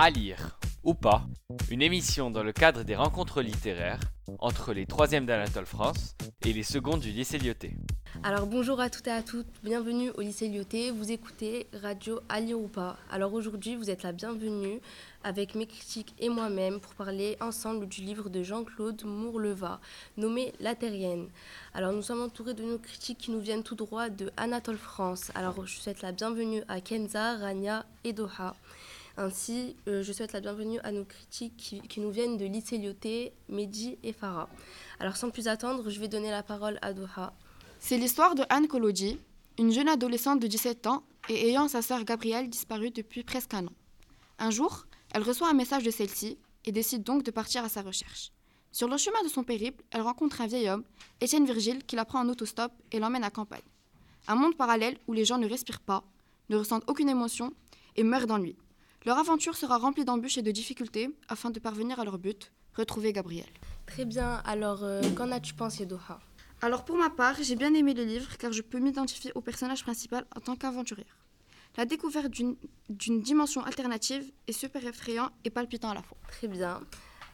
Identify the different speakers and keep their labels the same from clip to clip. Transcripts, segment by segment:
Speaker 1: À lire ou pas, une émission dans le cadre des rencontres littéraires entre les 3e d'Anatole France et les secondes du lycée Lyoté.
Speaker 2: Alors bonjour à toutes et à toutes, bienvenue au lycée Lyoté, vous écoutez Radio À lire ou pas. Alors aujourd'hui vous êtes la bienvenue avec mes critiques et moi-même pour parler ensemble du livre de Jean-Claude Mourleva nommé La Terrienne. Alors nous sommes entourés de nos critiques qui nous viennent tout droit de Anatole France. Alors je souhaite la bienvenue à Kenza, Rania et Doha. Ainsi, euh, je souhaite la bienvenue à nos critiques qui, nous viennent de lycée Lyoté, Mehdi et Farah. Alors sans plus attendre, je vais donner la parole à Doha.
Speaker 3: C'est l'histoire de Anne Kolodji, une jeune adolescente de 17 ans et ayant sa sœur Gabrielle disparue depuis presque un an. Un jour, elle reçoit un message de celle-ci et décide donc de partir à sa recherche. Sur le chemin de son périple, elle rencontre un vieil homme, Étienne Virgile, qui la prend en autostop et l'emmène à campagne. Un monde parallèle où les gens ne respirent pas, ne ressentent aucune émotion et meurent d'ennui. Leur aventure sera remplie d'embûches et de difficultés afin de parvenir à leur but, retrouver Gabriel.
Speaker 2: Très bien, alors euh, qu'en as-tu pensé Doha?
Speaker 3: Alors pour ma part, j'ai bien aimé le livre car je peux m'identifier au personnage principal en tant qu'aventurière. La découverte d'une dimension alternative est super effrayant et palpitant à la fois.
Speaker 2: Très bien.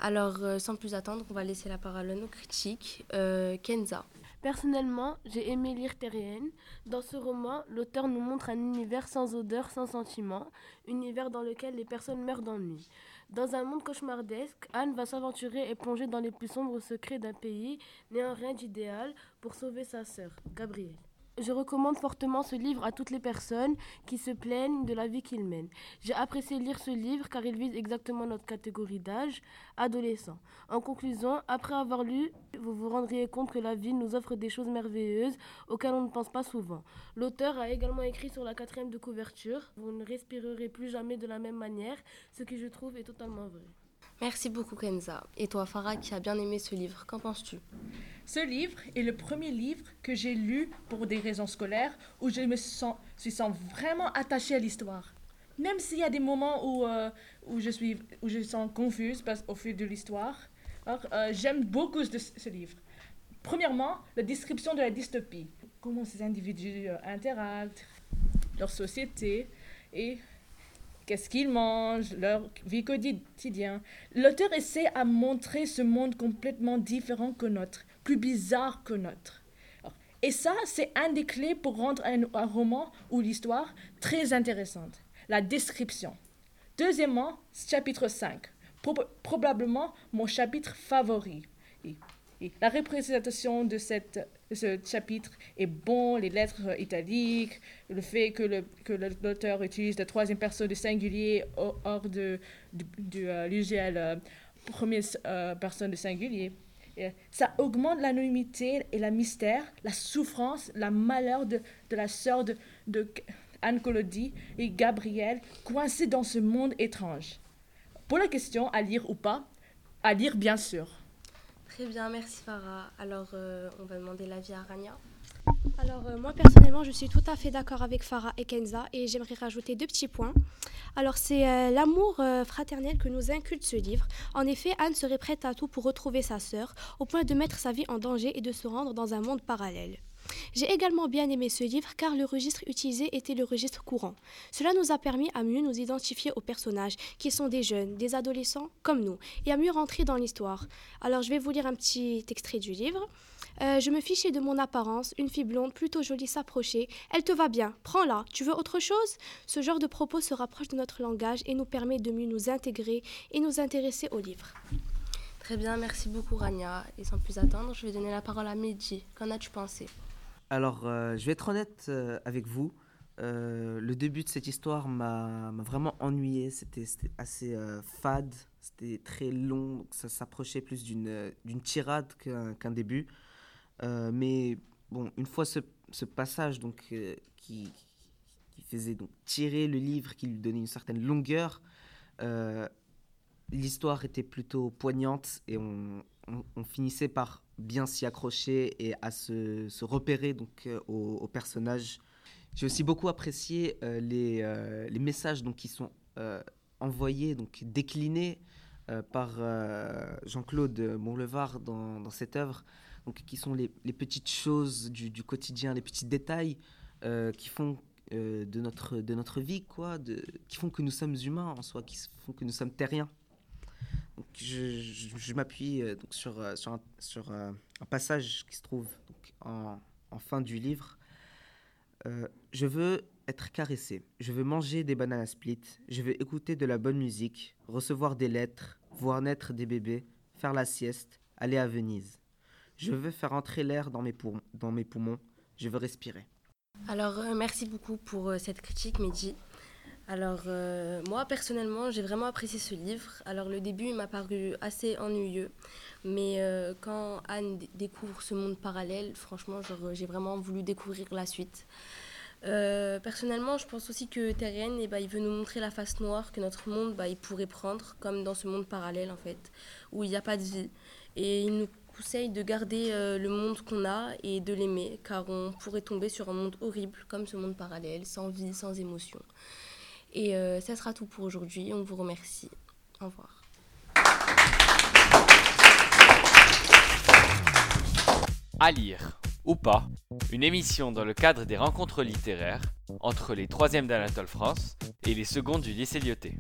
Speaker 2: Alors euh, sans plus attendre, on va laisser la parole à nos critiques. Euh, Kenza.
Speaker 4: Personnellement, j'ai aimé lire Terrienne. Dans ce roman, l'auteur nous montre un univers sans odeur, sans sentiment, univers dans lequel les personnes meurent d'ennui. Dans un monde cauchemardesque, Anne va s'aventurer et plonger dans les plus sombres secrets d'un pays n'ayant rien d'idéal pour sauver sa sœur, Gabrielle. Je recommande fortement ce livre à toutes les personnes qui se plaignent de la vie qu'ils mènent. J'ai apprécié lire ce livre car il vise exactement notre catégorie d'âge, adolescent. En conclusion, après avoir lu, vous vous rendriez compte que la vie nous offre des choses merveilleuses auxquelles on ne pense pas souvent. L'auteur a également écrit sur la quatrième de couverture Vous ne respirerez plus jamais de la même manière, ce qui je trouve est totalement vrai.
Speaker 2: Merci beaucoup Kenza. Et toi Farah qui a bien aimé ce livre, qu'en penses-tu?
Speaker 5: Ce livre est le premier livre que j'ai lu pour des raisons scolaires où je me sens, vraiment attachée à l'histoire. Même s'il y a des moments où, euh, où, je, suis, où je sens confuse parce, au fil de l'histoire, euh, j'aime beaucoup ce, ce, livre. Premièrement, la description de la dystopie. Comment ces individus euh, interagissent, leur société et qu'est-ce qu'ils mangent, leur vie quotidienne. L'auteur essaie à montrer ce monde complètement différent que notre, plus bizarre que notre. Et ça, c'est un des clés pour rendre un, roman ou l'histoire très intéressante. La description. Deuxièmement, chapitre 5. probablement mon chapitre favori. La représentation de cette ce chapitre est bon, les lettres italiques, le fait que, l'auteur utilise la troisième personne du singulier hors de, de, euh, l'usuel euh, première euh, personne du singulier. ça augmente l'anonymité et la mystère, la souffrance, la malheur de, de la sœur de, de Anne Collodi et Gabriel coincés dans ce monde étrange. Pour la question, à lire ou pas, à lire bien sûr.
Speaker 2: Très bien, merci Farah. Alors, euh, on va demander l'avis à Rania.
Speaker 6: Alors, euh, moi personnellement, je suis tout à fait d'accord avec Farah et Kenza et j'aimerais rajouter deux petits points. Alors, c'est euh, l'amour fraternel que nous inculte ce livre. En effet, Anne serait prête à tout pour retrouver sa sœur, au point de mettre sa vie en danger et de se rendre dans un monde parallèle. J'ai également bien aimé ce livre car le registre utilisé était le registre courant. Cela nous a permis à mieux nous identifier aux personnages qui sont des jeunes, des adolescents comme nous et à mieux rentrer dans l'histoire. Alors je vais vous lire un petit extrait du livre. Euh, je me fichais de mon apparence, une fille blonde plutôt jolie s'approchait. Elle te va bien, prends-la, tu veux autre chose? Ce genre de propos se rapproche de notre langage et nous permet de mieux nous intégrer et nous intéresser au livre.
Speaker 2: Très bien, merci beaucoup Rania. Et sans plus attendre, je vais donner la parole à Mehdi. Qu'en as-tu pensé?
Speaker 7: Alors, euh, je vais être honnête euh, avec vous. Euh, le début de cette histoire m'a vraiment ennuyé. C'était assez fade, c'était très long, ça s'approchait plus d'une tirade qu'un début. mais bon, une fois ce, passage donc, qui, faisait donc tirer le livre, qui lui donnait une certaine longueur, l'histoire était plutôt poignante et on, finissait par bien s'y accrocher et à se, repérer donc euh, au, personnage. J'ai aussi beaucoup apprécié euh, les, euh, les, messages donc, qui sont envoyés, donc déclinés par Jean-Claude Montlevard dans, cette œuvre, donc, qui sont les, petites choses du, quotidien, les petits détails qui font de, notre, de notre vie, quoi, qui font que nous sommes humains en soi, qui font que nous sommes terriens. Je, m'appuie euh, donc sur, euh, euh, un passage qui se trouve en, fin du livre. Je veux être caressé, je veux manger des bananes split, je veux écouter de la bonne musique, recevoir des lettres, voir naître des bébés, faire la sieste, aller à Venise. Je veux faire entrer l'air dans mes, poumons, dans mes poumons, je veux respirer.
Speaker 2: Alors, merci beaucoup pour cette critique, Mehdi. Alors, euh, moi, personnellement, j'ai vraiment apprécié ce livre. Alors, le début, il m'a paru assez ennuyeux. Mais euh, quand Anne découvre ce monde parallèle, franchement, j'ai vraiment voulu découvrir la suite. Euh, personnellement, je pense aussi que Terrien, eh ben, il veut nous montrer la face noire que notre monde, bah, il pourrait prendre, comme dans ce monde parallèle, en fait, où il n'y a pas de vie. Et il nous conseille de garder le monde qu'on a et de l'aimer, car on pourrait tomber sur un monde horrible, comme ce monde parallèle, sans vie, sans émotion. Et euh, ça sera tout pour aujourd'hui. On vous remercie. Au revoir.
Speaker 1: À lire ou pas, une émission dans le cadre des rencontres littéraires entre les 3e d'Anatole France et les secondes du lycée Lyoté.